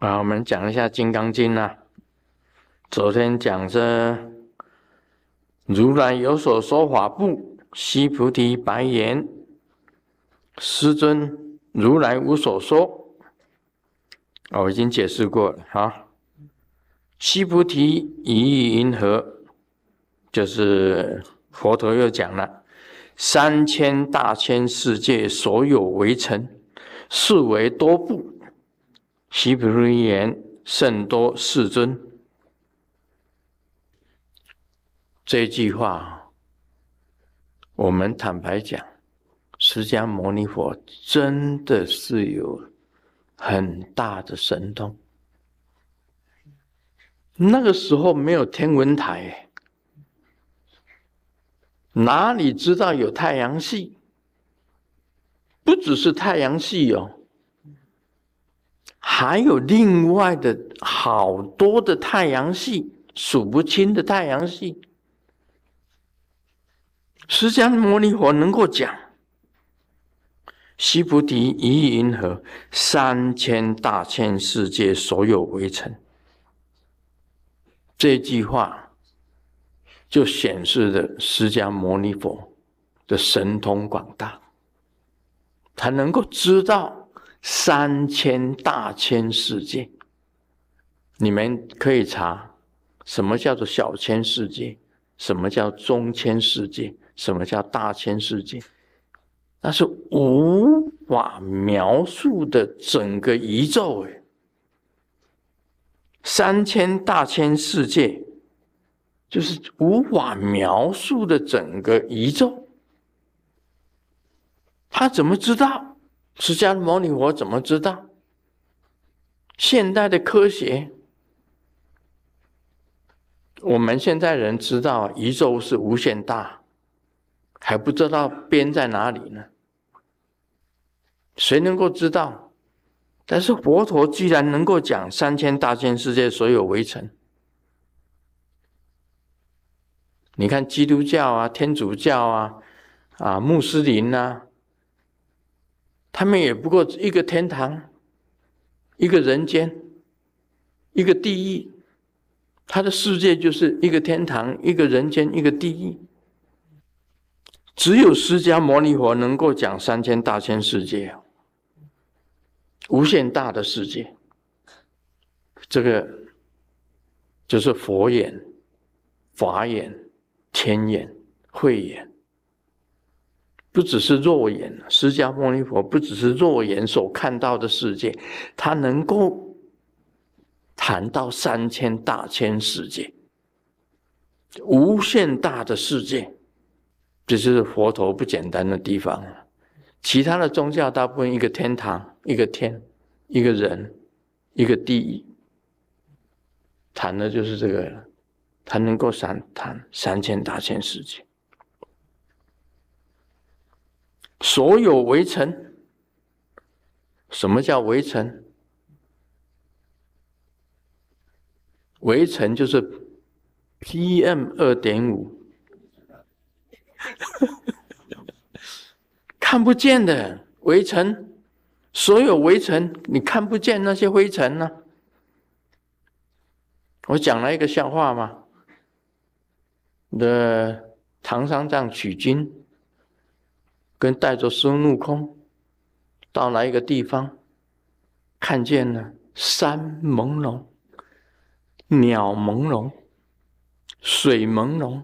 啊，我们讲一下《金刚经》啊。昨天讲着，如来有所说法不？悉菩提白言：“师尊，如来无所说。”我已经解释过了哈。悉菩提一意云何？就是佛陀又讲了：三千大千世界所有为尘，是为多不？悉菩提言：“甚多，世尊。”这句话，我们坦白讲，释迦牟尼佛真的是有很大的神通。那个时候没有天文台，哪里知道有太阳系？不只是太阳系哦。还有另外的好多的太阳系，数不清的太阳系。释迦牟尼佛能够讲“悉菩提一意云何三千大千世界所有微尘”，这句话就显示了释迦牟尼佛的神通广大，他能够知道。三千大千世界，你们可以查什么叫做小千世界，什么叫中千世界，什么叫大千世界，那是无法描述的整个宇宙哎。三千大千世界，就是无法描述的整个宇宙，他怎么知道？释迦牟尼佛怎么知道？现代的科学，我们现在人知道宇宙是无限大，还不知道边在哪里呢？谁能够知道？但是佛陀居然能够讲三千大千世界所有围城。你看基督教啊、天主教啊、啊穆斯林啊。他们也不过一个天堂，一个人间，一个地狱。他的世界就是一个天堂，一个人间，一个地狱。只有释迦牟尼佛能够讲三千大千世界，无限大的世界。这个就是佛眼、法眼、天眼、慧眼。不只是肉眼，释迦牟尼佛不只是肉眼所看到的世界，他能够谈到三千大千世界，无限大的世界，这是佛陀不简单的地方其他的宗教大部分一个天堂，一个天，一个人，一个地，谈的就是这个，他能够三谈三千大千世界。所有围城，什么叫围城？围城就是 PM 二点五，看不见的围城。所有围城，你看不见那些灰尘呢？我讲了一个笑话嘛，的唐三藏取经。跟带着孙悟空到了一个地方，看见了山朦胧、鸟朦胧、水朦胧。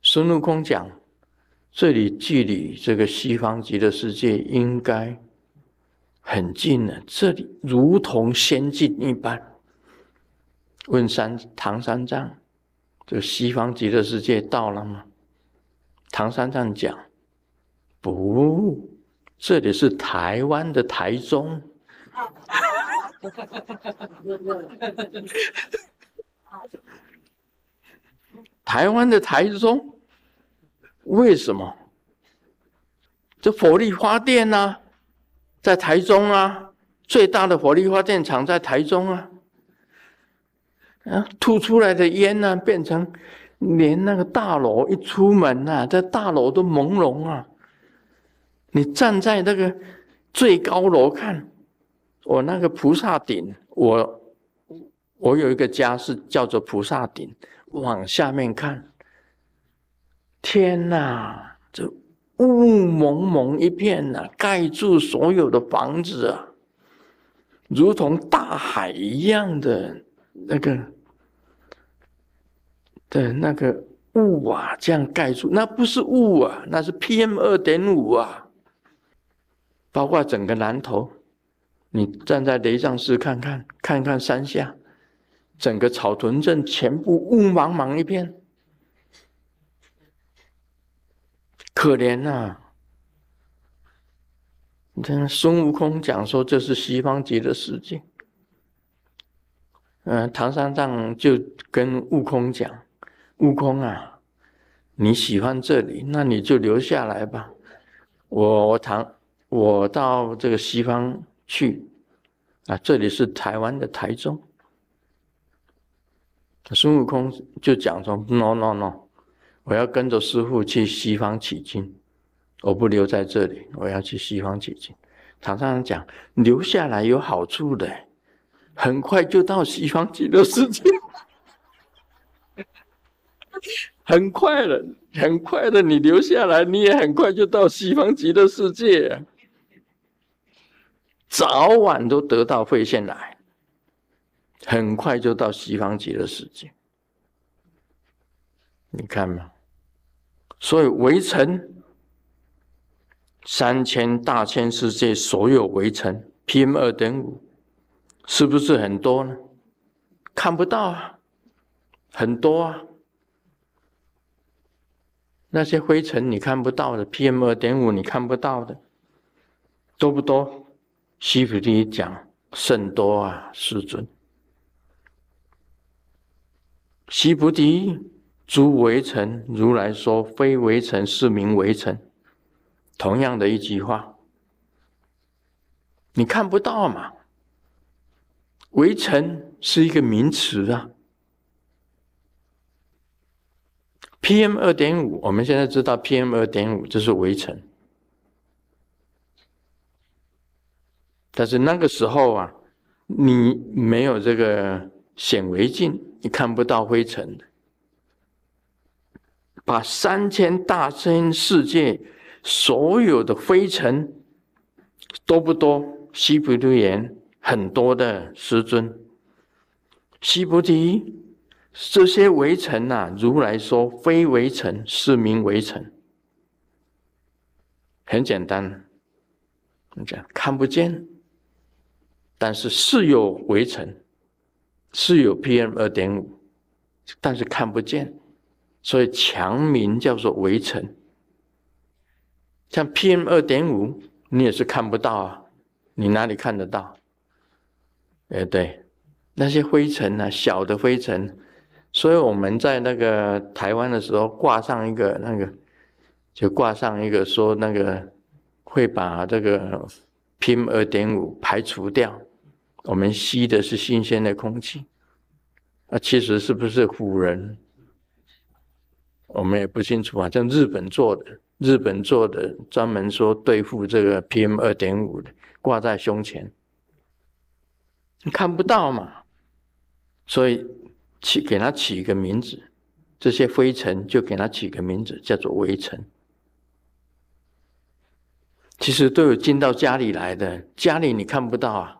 孙悟空讲：“这里距离这个西方极乐世界应该很近了，这里如同仙境一般。”问三唐三藏：“这西方极乐世界到了吗？”唐三藏讲。不，这里是台湾的台中。台湾的台中，为什么？这火力发电呢，在台中啊，最大的火力发电厂在台中啊。啊，吐出来的烟呢，变成连那个大楼一出门呐，这大楼都朦胧啊。你站在那个最高楼看，我那个菩萨顶，我我有一个家是叫做菩萨顶，往下面看，天哪，这雾蒙蒙一片呐，盖住所有的房子啊，如同大海一样的那个的那个雾啊，这样盖住，那不是雾啊，那是 PM 二点五啊，包括整个南头。你站在雷藏寺看看，看看山下，整个草屯镇全部雾茫茫一片，可怜呐！你看孙悟空讲说这是西方极乐世界，嗯，唐三藏就跟悟空讲：“悟空啊，你喜欢这里，那你就留下来吧。我我唐我到这个西方。”去啊！这里是台湾的台中。孙悟空就讲说：“no no no，我要跟着师傅去西方取经，我不留在这里，我要去西方取经。”唐三藏讲：“留下来有好处的，很快就到西方极乐世界，很快了，很快的，你留下来，你也很快就到西方极乐世界。”早晚都得到会现来，很快就到西方极乐世界。你看嘛，所以围城三千大千世界所有围城 PM 二点五，是不是很多呢？看不到啊，很多啊。那些灰尘你看不到的，PM 二点五你看不到的，多不多？西菩提讲甚多啊，世尊。西菩提，诸围城，如来说非围城，是名围城。同样的一句话，你看不到嘛？围城是一个名词啊。PM 二点五，我们现在知道 PM 二点五这是围城。但是那个时候啊，你没有这个显微镜，你看不到灰尘的。把三千大千世界所有的灰尘多不多？西菩提言很多的师尊。西菩提，这些围尘呐，如来说非围尘，是名围尘。很简单，你讲看不见。但是是有围尘，是有 PM 二点五，但是看不见，所以强名叫做围尘。像 PM 二点五，你也是看不到啊，你哪里看得到？哎，对，那些灰尘啊，小的灰尘，所以我们在那个台湾的时候挂上一个那个，就挂上一个说那个会把这个 PM 二点五排除掉。我们吸的是新鲜的空气，啊，其实是不是唬人？我们也不清楚啊。像日本做的，日本做的专门说对付这个 PM 二点五的，挂在胸前，你看不到嘛？所以起给它起一个名字，这些灰尘就给它起个名字，叫做微尘。其实都有进到家里来的，家里你看不到啊。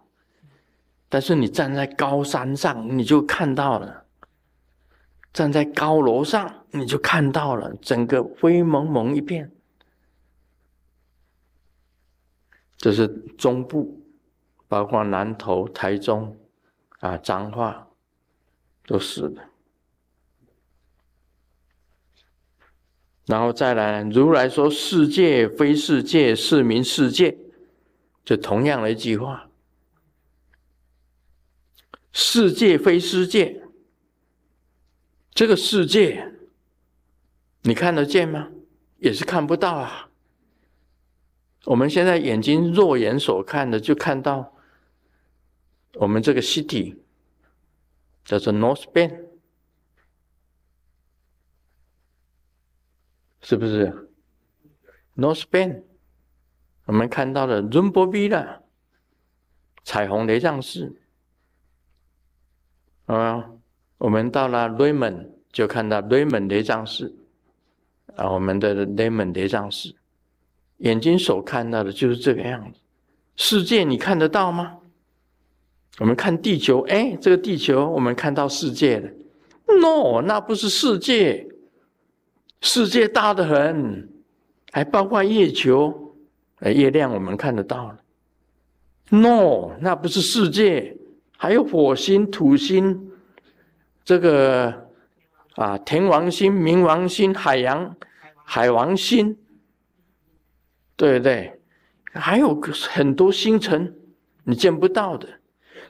但是你站在高山上，你就看到了；站在高楼上，你就看到了整个灰蒙蒙一片。这是中部，包括南投、台中，啊，彰化，都是的。然后再来，如来说：“世界非世界，是名世界。”这同样的一句话。世界非世界，这个世界你看得见吗？也是看不到啊。我们现在眼睛肉眼所看的，就看到我们这个 city 叫做 North Bend，是不是？North Bend，我们看到的 r u m b o v i l a 彩虹雷藏寺。啊，我们到了雷门，就看到雷门雷藏寺。啊，我们的雷门雷藏寺，眼睛所看到的就是这个样子。世界你看得到吗？我们看地球，哎，这个地球我们看到世界了。No，那不是世界，世界大的很，还包括月球，哎，月亮我们看得到了。No，那不是世界，还有火星、土星，这个啊，天王星、冥王星、海洋、海王星，对不对？还有很多星辰，你见不到的。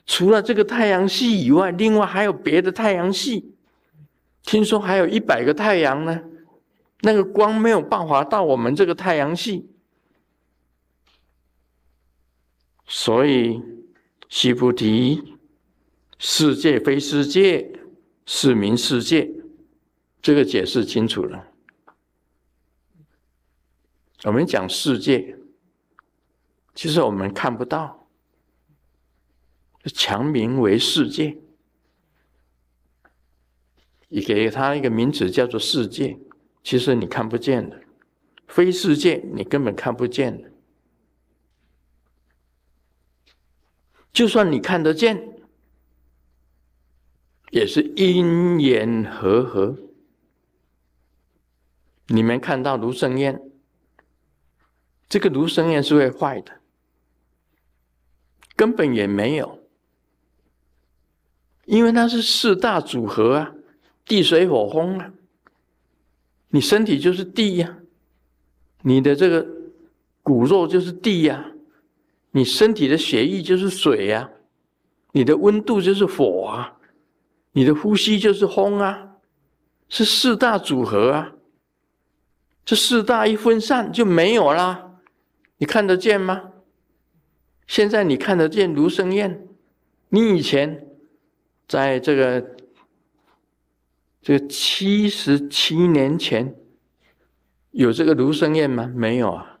除了这个太阳系以外，另外还有别的太阳系。听说还有一百个太阳呢，那个光没有办法到我们这个太阳系。所以，西菩提，世界非世界，是名世界，这个解释清楚了。我们讲世界。其实我们看不到，强名为世界，你给他一个名字叫做世界，其实你看不见的，非世界你根本看不见的。就算你看得见，也是因缘和合。你们看到卢生燕，这个卢生燕是会坏的。根本也没有，因为它是四大组合啊，地水火风啊。你身体就是地呀，你的这个骨肉就是地呀，你身体的血液就是水呀，你的温度就是火啊，你的呼吸就是风啊，是四大组合啊。这四大一分散就没有啦，你看得见吗？现在你看得见卢生燕，你以前在这个这个七十七年前有这个卢生燕吗？没有啊。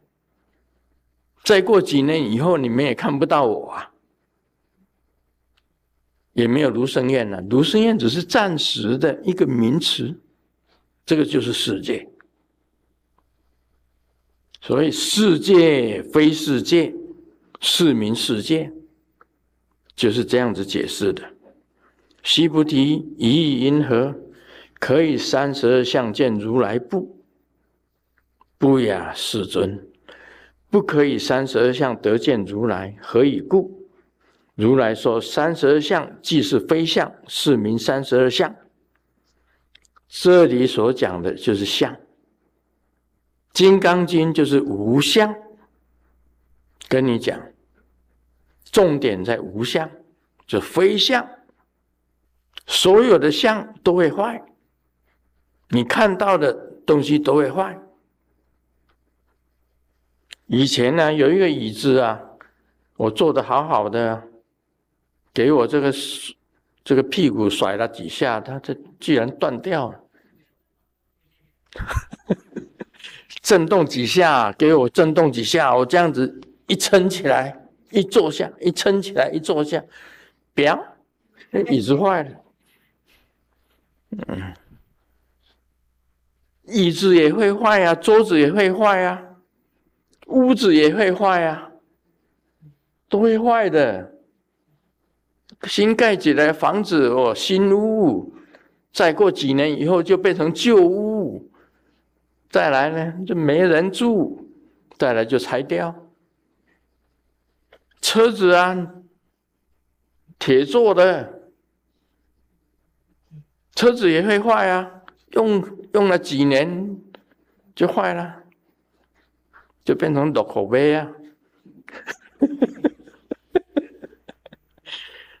再过几年以后，你们也看不到我啊，也没有卢生燕了。卢生燕只是暂时的一个名词，这个就是世界。所以世界非世界。是名世界就是这样子解释的。须菩提，一意因何可以三十二相见如来不？不呀，世尊，不可以三十二相得见如来。何以故？如来说三十二相即是非相，是名三十二相。这里所讲的就是相，《金刚经》就是无相。跟你讲，重点在无相，就非相，所有的相都会坏，你看到的东西都会坏。以前呢，有一个椅子啊，我坐的好好的，给我这个这个屁股甩了几下，它这居然断掉了，震动几下，给我震动几下，我这样子。一撑起来，一坐下，一撑起来，一坐下，表，椅子坏了。嗯，椅子也会坏呀，桌子也会坏呀，屋子也会坏呀，都会坏的。新盖起来房子哦，新屋，再过几年以后就变成旧屋，再来呢就没人住，再来就拆掉。车子啊，铁做的，车子也会坏啊，用用了几年就坏了，就变成落口碑啊，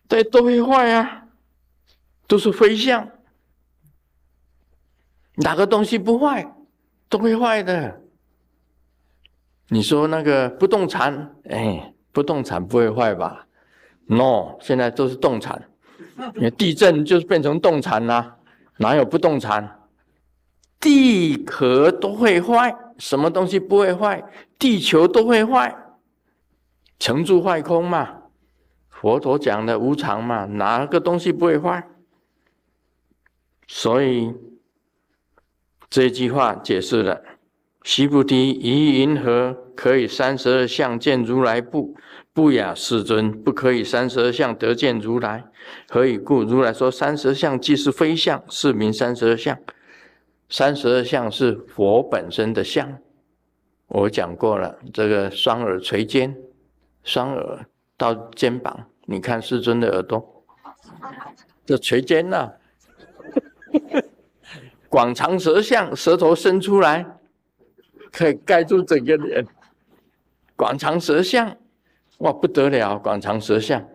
对，都会坏啊，都是飞象，哪个东西不坏，都会坏的。你说那个不动产，哎。不动产不会坏吧？No，现在都是动产。你地震就是变成动产啦，哪有不动产？地壳都会坏，什么东西不会坏？地球都会坏，成住坏空嘛。佛陀讲的无常嘛，哪个东西不会坏？所以这句话解释了：须菩提，于云何可以三十二相见如来不？不雅世尊，不可以三十二相得见如来。何以故？如来说三十二相即是非相，是名三十二相。三十二相是佛本身的相。我讲过了，这个双耳垂肩，双耳到肩膀，你看世尊的耳朵，这垂肩呐。广长舌相，舌头伸出来，可以盖住整个脸。广长舌相，哇，不得了！广长舌相，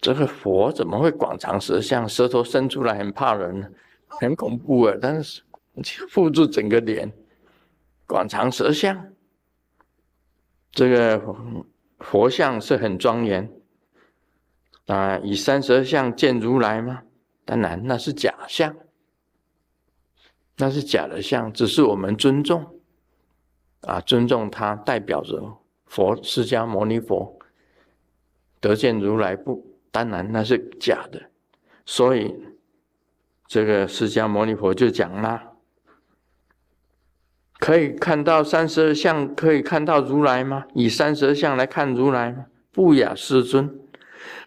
这个佛怎么会广长舌相？舌头伸出来很怕人，很恐怖啊！但是护住整个脸，广长舌相，这个佛像是很庄严啊！以三十二相见如来吗？当然，那是假象。那是假的相，只是我们尊重，啊，尊重它，代表着佛释迦牟尼佛得见如来不？当然那是假的，所以这个释迦牟尼佛就讲啦，可以看到三十二相，可以看到如来吗？以三十二相来看如来吗？不雅世尊，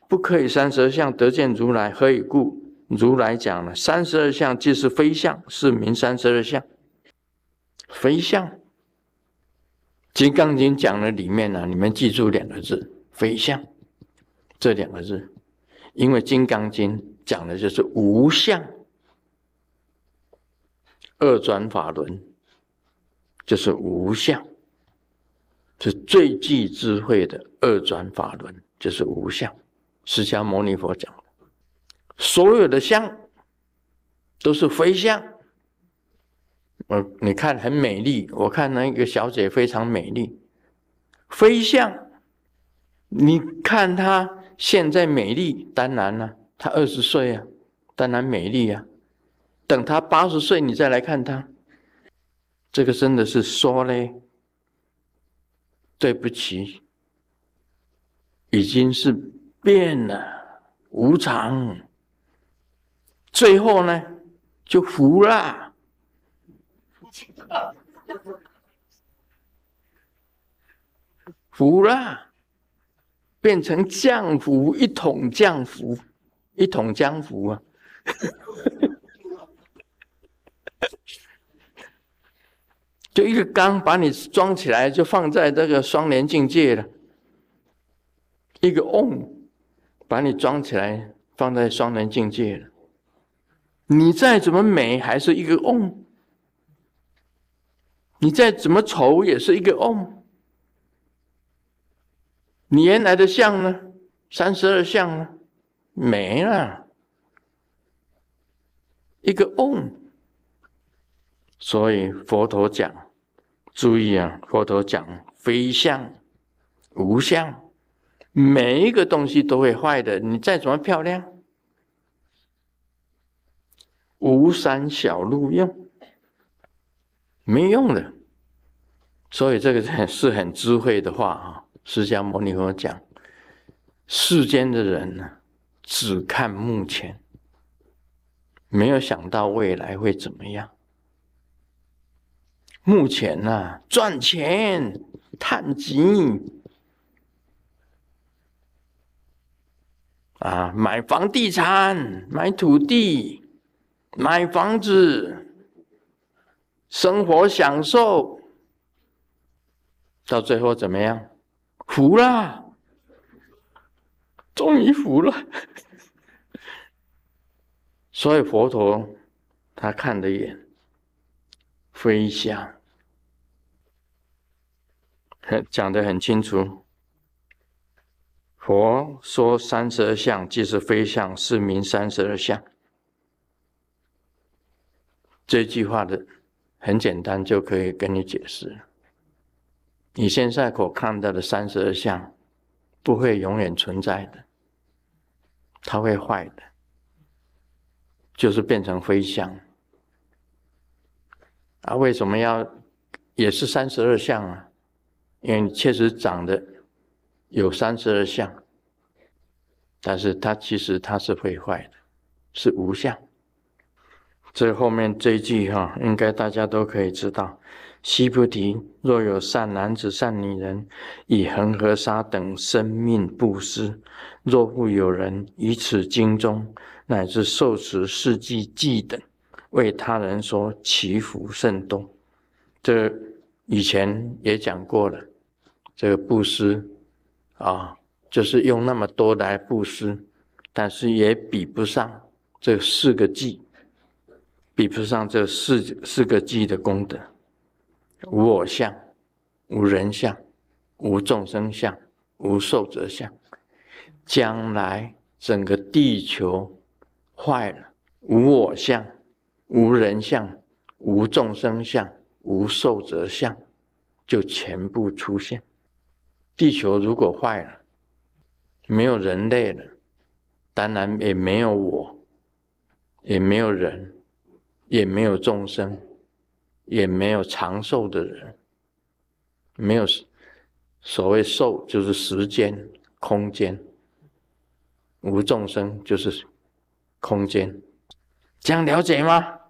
不可以三十二相得见如来，何以故？如来讲了，三十二相即是非相，是名三十二相。非相，《金刚经》讲的里面呢，你们记住两个字“非相”这两个字，因为《金刚经》讲的就是无相，二转法轮就是无相，是最具智慧的二转法轮，就是无相。释迦牟尼佛讲。所有的相都是非相。我你看很美丽，我看那个小姐非常美丽，非相。你看她现在美丽，当然了，她二十岁啊，当然美丽啊。等她八十岁，你再来看她，这个真的是说嘞，对不起，已经是变了，无常。最后呢，就服了，服了，变成浆糊，一桶浆糊，一桶浆糊啊！就一个缸把你装起来，就放在这个双联境界了。一个瓮把你装起来，放在双联境界了。你再怎么美，还是一个瓮；你再怎么丑，也是一个瓮。你原来的相呢？三十二相呢？没了，一个瓮。所以佛陀讲，注意啊！佛陀讲非相、无相，每一个东西都会坏的。你再怎么漂亮。无山小路用，没用的。所以这个是很智慧的话啊。释迦牟尼佛讲，世间的人呢，只看目前，没有想到未来会怎么样。目前呢，赚钱、探金啊，买房地产、买土地。买房子，生活享受，到最后怎么样？服了，终于服了。所以佛陀他看得眼，非相，讲得很清楚。佛说三十二相即是非相，是名三十二相。这句话的很简单，就可以跟你解释。你现在所看到的三十二相，不会永远存在的，它会坏的，就是变成非相。啊，为什么要也是三十二相啊？因为确实长得有三十二相，但是它其实它是会坏的，是无相。这后面这一句哈，应该大家都可以知道。西菩提，若有善男子、善女人，以恒河沙等生命布施；若复有人以此经中乃至受持世纪记等，为他人说祈福甚多。这以前也讲过了，这个布施啊，就是用那么多来布施，但是也比不上这四个记。比不上这四四个记的功德，无我相，无人相，无众生相，无寿者相。将来整个地球坏了，无我相，无人相，无众生相，无寿者相，就全部出现。地球如果坏了，没有人类了，当然也没有我，也没有人。也没有众生，也没有长寿的人，没有所谓寿就是时间、空间，无众生就是空间，这样了解吗？